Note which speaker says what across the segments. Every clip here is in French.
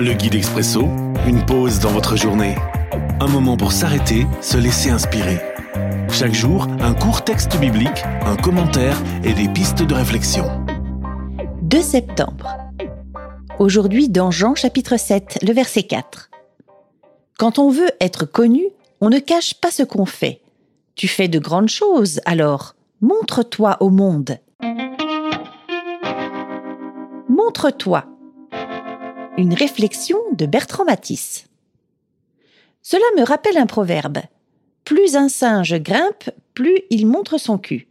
Speaker 1: Le guide expresso, une pause dans votre journée. Un moment pour s'arrêter, se laisser inspirer. Chaque jour, un court texte biblique, un commentaire et des pistes de réflexion.
Speaker 2: 2 septembre. Aujourd'hui dans Jean chapitre 7, le verset 4. Quand on veut être connu, on ne cache pas ce qu'on fait. Tu fais de grandes choses, alors montre-toi au monde. Montre-toi. Une réflexion de Bertrand Matisse. Cela me rappelle un proverbe. Plus un singe grimpe, plus il montre son cul.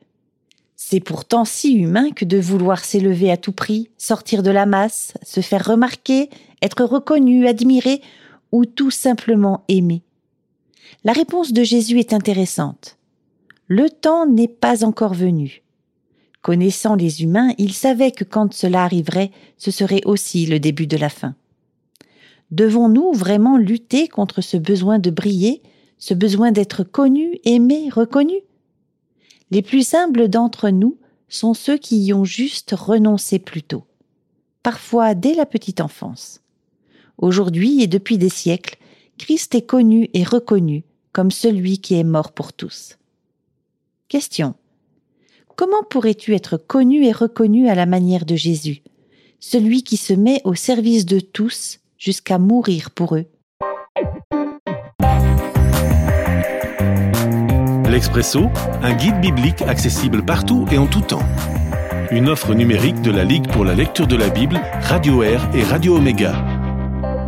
Speaker 2: C'est pourtant si humain que de vouloir s'élever à tout prix, sortir de la masse, se faire remarquer, être reconnu, admiré ou tout simplement aimé. La réponse de Jésus est intéressante. Le temps n'est pas encore venu. Connaissant les humains, il savait que quand cela arriverait, ce serait aussi le début de la fin. Devons-nous vraiment lutter contre ce besoin de briller, ce besoin d'être connu, aimé, reconnu? Les plus humbles d'entre nous sont ceux qui y ont juste renoncé plus tôt, parfois dès la petite enfance. Aujourd'hui et depuis des siècles, Christ est connu et reconnu comme celui qui est mort pour tous. Question. Comment pourrais-tu être connu et reconnu à la manière de Jésus, celui qui se met au service de tous jusqu'à mourir pour eux?
Speaker 1: L'Expresso, un guide biblique accessible partout et en tout temps. Une offre numérique de la Ligue pour la lecture de la Bible, Radio Air et Radio Omega.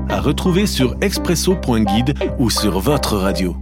Speaker 1: À retrouver sur expresso.guide ou sur votre radio.